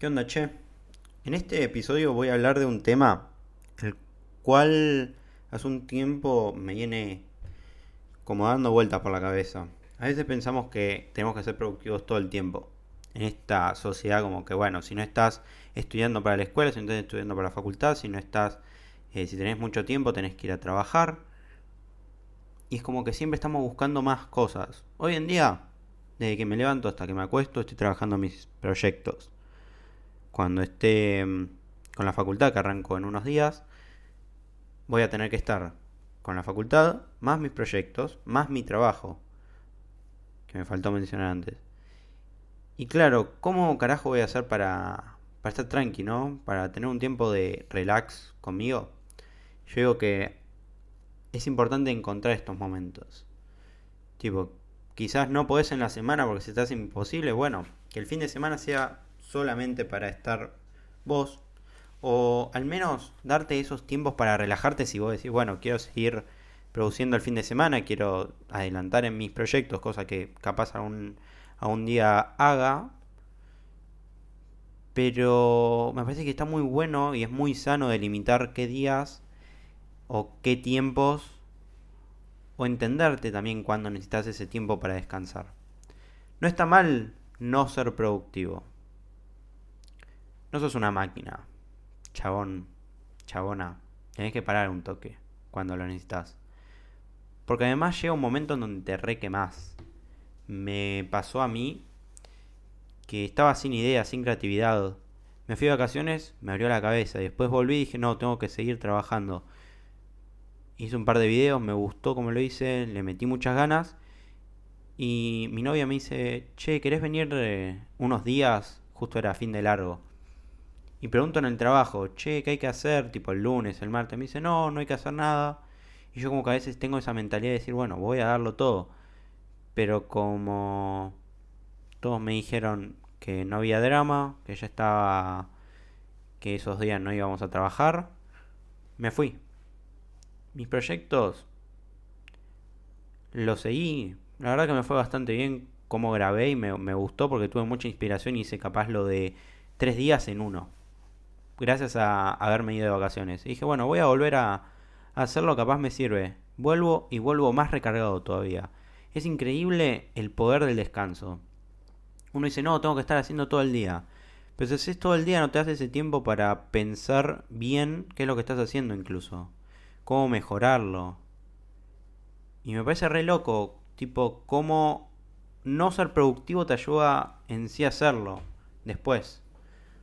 ¿Qué onda, che? En este episodio voy a hablar de un tema el cual hace un tiempo me viene como dando vueltas por la cabeza. A veces pensamos que tenemos que ser productivos todo el tiempo. En esta sociedad como que, bueno, si no estás estudiando para la escuela, si no estás estudiando para la facultad, si no estás, eh, si tenés mucho tiempo, tenés que ir a trabajar. Y es como que siempre estamos buscando más cosas. Hoy en día, desde que me levanto hasta que me acuesto, estoy trabajando mis proyectos cuando esté mm, con la facultad, que arranco en unos días, voy a tener que estar con la facultad, más mis proyectos, más mi trabajo, que me faltó mencionar antes. Y claro, ¿cómo carajo voy a hacer para, para estar tranqui, ¿no? Para tener un tiempo de relax conmigo. Yo digo que es importante encontrar estos momentos. Tipo, quizás no podés en la semana porque se te hace imposible. Bueno, que el fin de semana sea solamente para estar vos. O al menos darte esos tiempos para relajarte si vos decís, bueno, quiero seguir produciendo el fin de semana, quiero adelantar en mis proyectos, cosa que capaz a un, a un día haga. Pero me parece que está muy bueno y es muy sano delimitar qué días o qué tiempos o entenderte también cuando necesitas ese tiempo para descansar. No está mal no ser productivo. No sos una máquina. Chabón, chabona. Tenés que parar un toque cuando lo necesitas. Porque además llega un momento en donde te requemás. Me pasó a mí que estaba sin idea, sin creatividad. Me fui de vacaciones, me abrió la cabeza. Después volví y dije, no, tengo que seguir trabajando. Hice un par de videos, me gustó como lo hice, le metí muchas ganas. Y mi novia me dice, che, ¿querés venir eh, unos días? Justo era fin de largo y pregunto en el trabajo, che, ¿qué hay que hacer? Tipo el lunes, el martes. Me dice, no, no hay que hacer nada. Y yo como que a veces tengo esa mentalidad de decir, bueno, voy a darlo todo. Pero como todos me dijeron que no había drama, que ya estaba, que esos días no íbamos a trabajar, me fui. Mis proyectos los seguí. La verdad que me fue bastante bien como grabé y me, me gustó porque tuve mucha inspiración y hice capaz lo de tres días en uno gracias a haberme ido de vacaciones. Y dije, bueno, voy a volver a, hacerlo, capaz me sirve. Vuelvo y vuelvo más recargado todavía. Es increíble el poder del descanso. Uno dice, no, tengo que estar haciendo todo el día. Pero si haces todo el día no te hace ese tiempo para pensar bien qué es lo que estás haciendo incluso. Cómo mejorarlo. Y me parece re loco, tipo, cómo no ser productivo te ayuda en sí a hacerlo después.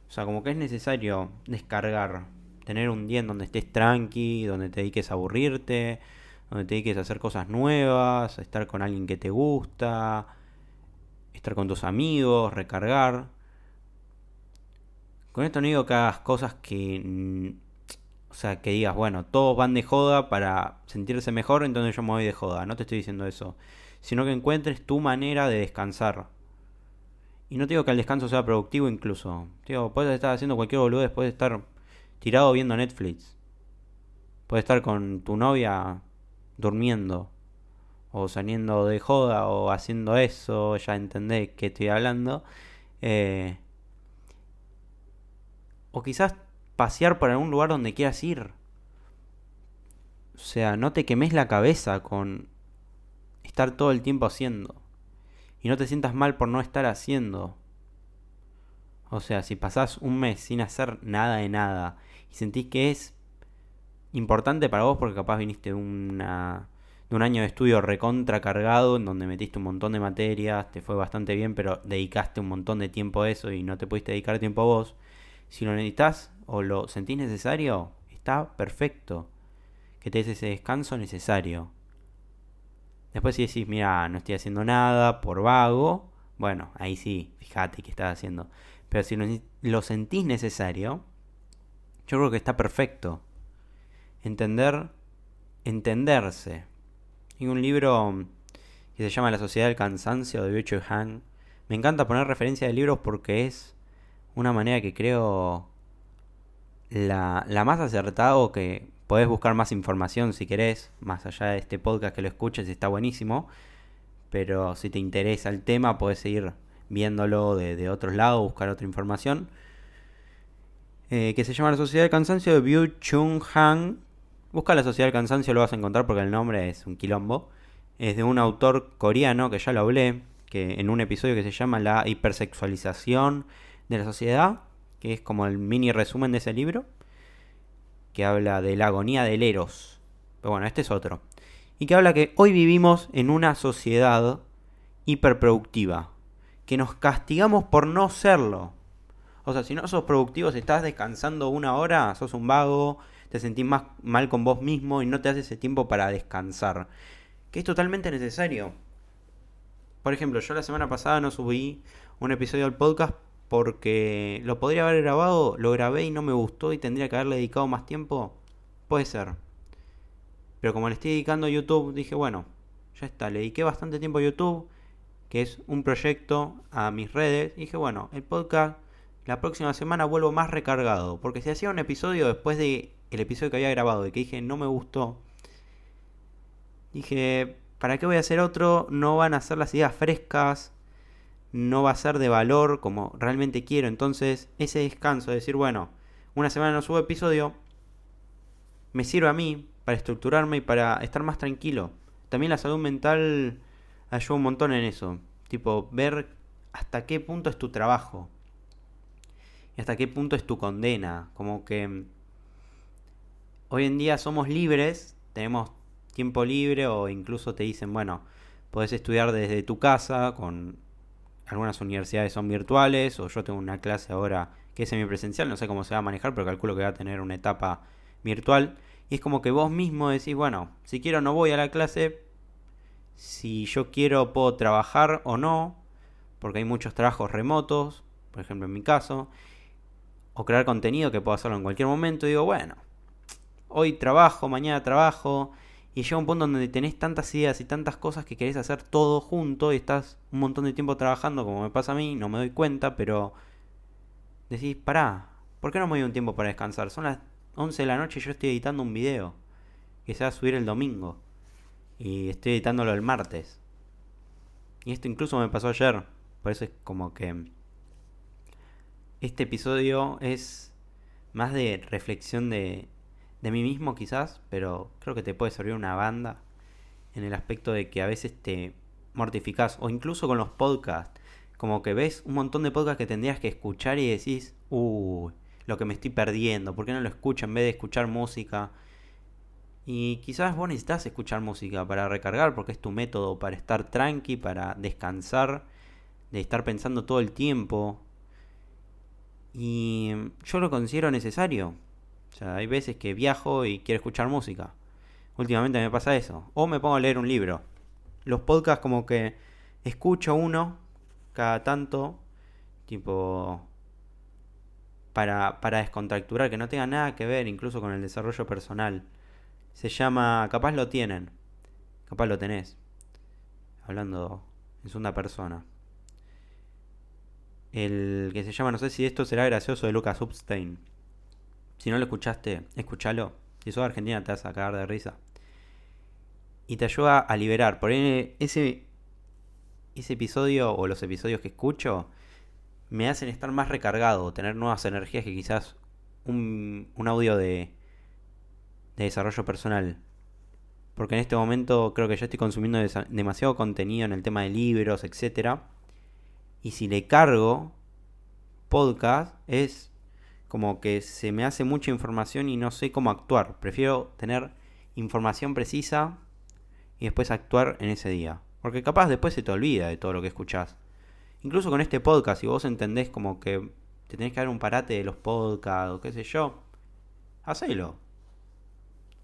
O sea, como que es necesario descargar, tener un día en donde estés tranqui, donde te dediques a aburrirte, donde te dediques a hacer cosas nuevas, estar con alguien que te gusta, estar con tus amigos, recargar. Con esto no digo que hagas cosas que... O sea, que digas, bueno, todos van de joda para sentirse mejor, entonces yo me voy de joda. No te estoy diciendo eso. Sino que encuentres tu manera de descansar. Y no te digo que el descanso sea productivo incluso. Digo, puedes estar haciendo cualquier boludo, puedes estar tirado viendo Netflix. Puedes estar con tu novia durmiendo. O saliendo de joda o haciendo eso. Ya entendés que estoy hablando. Eh, o quizás pasear por algún lugar donde quieras ir. O sea, no te quemes la cabeza con estar todo el tiempo haciendo y no te sientas mal por no estar haciendo. O sea, si pasás un mes sin hacer nada de nada y sentís que es importante para vos porque capaz viniste de, una, de un año de estudio recontra cargado en donde metiste un montón de materias, te fue bastante bien, pero dedicaste un montón de tiempo a eso y no te pudiste dedicar tiempo a vos. Si lo necesitas o lo sentís necesario, está perfecto. Que te des ese descanso necesario. Después si decís, mira, no estoy haciendo nada por vago, bueno, ahí sí, fíjate qué estás haciendo. Pero si lo, sentís necesario, yo creo que está perfecto. Entender, entenderse. Hay un libro que se llama La Sociedad del Cansancio de Byung Han. Me encanta poner referencia de libros porque es una manera que creo la, la más acertada o que Podés buscar más información si querés, más allá de este podcast que lo escuches, está buenísimo. Pero si te interesa el tema, podés seguir viéndolo de, otros lados, buscar otra información. eh, que se llama La Sociedad del Cansancio de Byu Chung Han. Busca La Sociedad del Cansancio, lo vas a encontrar porque el nombre es un quilombo. Es de un autor coreano que ya lo hablé, que en un episodio que se llama La hipersexualización de la sociedad, que es como el mini resumen de ese libro, que habla de la agonía del Eros. Pero bueno, este es otro. Y que habla que hoy vivimos en una sociedad hiperproductiva, que nos castigamos por no serlo. O sea, si no sos productivo, si estás descansando una hora, sos un vago, te sentís más mal con vos mismo y no te haces ese tiempo para descansar. Que es totalmente necesario. Por ejemplo, yo la semana pasada no subí un episodio del podcast porque lo podría haber grabado, lo grabé y no me gustó y tendría que haberle dedicado más tiempo. Puede ser. Pero como le estoy dedicando a YouTube, dije, bueno, ya está, le dediqué bastante tiempo a YouTube, que es un proyecto a mis redes. Y dije, bueno, el podcast la próxima semana vuelvo más recargado. Porque si hacía un episodio después de el episodio que había grabado y que dije no me gustó, dije, ¿para qué voy a hacer otro? No van a ser las ideas frescas, no va a ser de valor como realmente quiero. Entonces, ese descanso de decir, bueno, una semana no subo episodio, me sirve a mí para estructurarme y para estar más tranquilo. También la salud mental ayuda un montón en eso. Tipo, ver hasta qué punto es tu trabajo. Y hasta qué punto es tu condena. Como que hoy en día somos libres, tenemos tiempo libre o incluso te dicen, bueno, podés estudiar desde tu casa, con algunas universidades son virtuales, o yo tengo una clase ahora que es semipresencial, no sé cómo se va a manejar, pero calculo que va a tener una etapa virtual. Y es como que vos mismo decís, bueno, si quiero no voy a la clase, si yo quiero puedo trabajar o no, porque hay muchos trabajos remotos, por ejemplo en mi caso, o crear contenido que puedo hacerlo en cualquier momento, digo, bueno, hoy trabajo, mañana trabajo, y llega un punto donde tenés tantas ideas y tantas cosas que querés hacer todo junto y estás un montón de tiempo trabajando, como me pasa a mí, no me doy cuenta, pero decís, pará, ¿por qué no me doy un tiempo para descansar? Son las 11 de la noche y yo estoy editando un video que se va a subir el domingo y estoy editándolo el martes. Y esto incluso me pasó ayer, por eso es como que este episodio es más de reflexión de, de mí mismo quizás, pero creo que te puede servir una banda en el aspecto de que a veces te mortificás, o incluso con los podcasts, como que ves un montón de podcasts que tendrías que escuchar y decís, uy, lo que me estoy perdiendo, ¿por qué no lo escucho en vez de escuchar música? Y quizás vos necesitas escuchar música para recargar, porque es tu método para estar tranqui, para descansar, de estar pensando todo el tiempo. Y yo lo considero necesario. O sea, hay veces que viajo y quiero escuchar música. Últimamente me pasa eso. O me pongo a leer un libro. Los podcasts como que escucho uno cada tanto, tipo, para, para descontracturar, que no tenga nada que ver incluso con el desarrollo personal. Se llama, capaz lo tienen, capaz lo tenés, hablando en segunda persona. El que se llama, no sé si esto será gracioso, de Lucas Upstein. Si no lo escuchaste, escúchalo. Si sos argentina te vas a cagar de risa. Y te ayuda a liberar. Por ese, ese episodio o los episodios que escucho me hacen estar más recargado, tener nuevas energías que quizás un, un audio de, de desarrollo personal. Porque en este momento creo que ya estoy consumiendo demasiado contenido en el tema de libros, etc. Y si le cargo podcast, es como que se me hace mucha información y no sé cómo actuar. Prefiero tener información precisa y después actuar en ese día. Porque capaz después se te olvida de todo lo que escuchás. Incluso con este podcast, si vos entendés como que te tenés que dar un parate de los podcasts o qué sé yo, hacelo.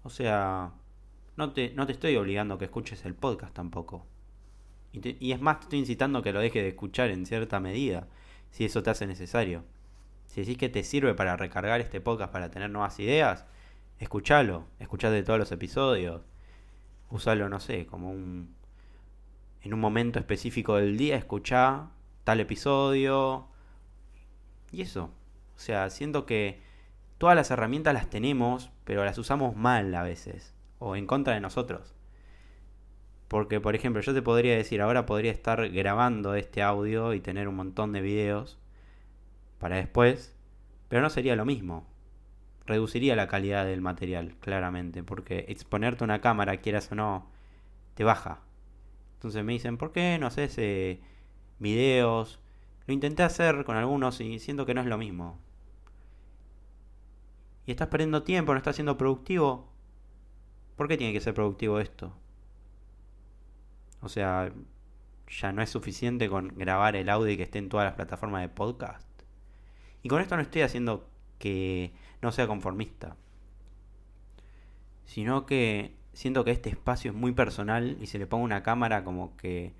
O sea, no te, no te estoy obligando a que escuches el podcast tampoco. Y, y es más, te estoy incitando a que lo dejes de escuchar en cierta medida, si eso te hace necesario. Si decís que te sirve para recargar este podcast para tener nuevas ideas, escúchalo, escuchate todos los episodios, usalo, no sé, como un... En un momento específico del día, escuchá tal episodio. Y eso. O sea, siento que todas las herramientas las tenemos, pero las usamos mal a veces. O en contra de nosotros. Porque, por ejemplo, yo te podría decir, ahora podría estar grabando este audio y tener un montón de videos para después, Pero no sería lo mismo. Reduciría la calidad del material, claramente, porque exponerte una cámara, quieras o no, te baja. Entonces me dicen, ¿por qué no haces eh, videos? Lo intenté hacer con algunos y siento que no es lo mismo. Y estás perdiendo tiempo, no estás siendo productivo. ¿Por qué tiene que ser productivo esto? O sea, ya no es suficiente con grabar el audio y que esté en todas las plataformas de podcast. Y con esto no estoy haciendo que no sea conformista. Sino que siento que este espacio es muy personal y si le pongo una cámara como que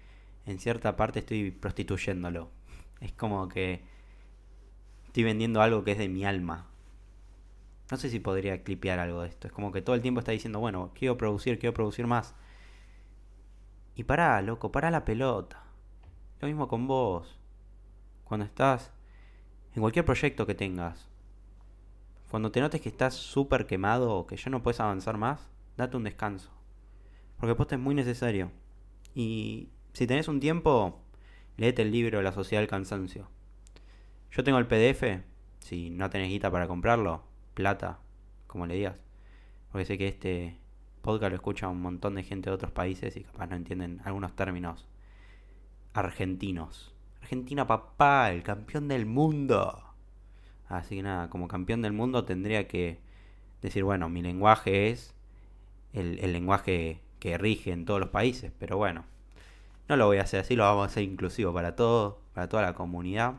en cierta parte estoy prostituyéndolo. Es como que estoy vendiendo algo que es de mi alma. No sé si podría clipear algo de esto. Es como que todo el tiempo está diciendo, bueno, quiero producir, quiero producir más. Y pará, loco, pará la pelota. Lo mismo con vos. Cuando estás en cualquier proyecto que tengas. Cuando te notes que estás súper quemado o que ya no puedes avanzar más, date un descanso. Porque poste es muy necesario. Y si tenés un tiempo, léete el libro La Sociedad del Cansancio. Yo tengo el PDF, si no tenés guita para comprarlo, plata, como le digas. Porque sé que este podcast lo escucha un montón de gente de otros países y capaz no entienden algunos términos argentinos. Argentina papá, el campeón del mundo. Así que nada, como campeón del mundo tendría que decir, bueno, mi lenguaje es el, lenguaje que rige en todos los países, pero bueno, no lo voy a hacer así, lo vamos a hacer inclusivo para todo, para toda la comunidad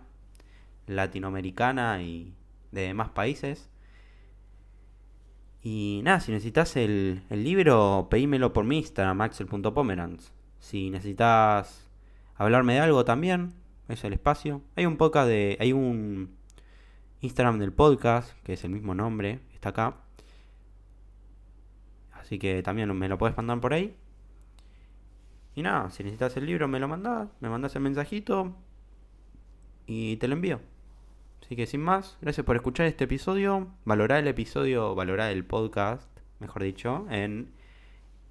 latinoamericana y de demás países. Y nada, si necesitas el, libro, pedímelo por mi Instagram, axel.pomerans. Si necesitas hablarme de algo también, es el espacio. Hay un podcast de. Hay un Instagram del podcast, que es el mismo nombre, está acá. Así que también me lo puedes mandar por ahí. Y nada, si necesitas el libro, me lo mandás, me mandas el mensajito y te lo envío. Así que sin más, gracias por escuchar este episodio. Valorar el episodio, valorar el podcast, mejor dicho, en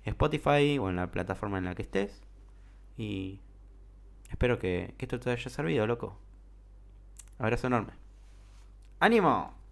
Spotify o en la plataforma en la que estés. Y espero que, esto te haya servido, loco. Abrazo enorme. ¡Ánimo!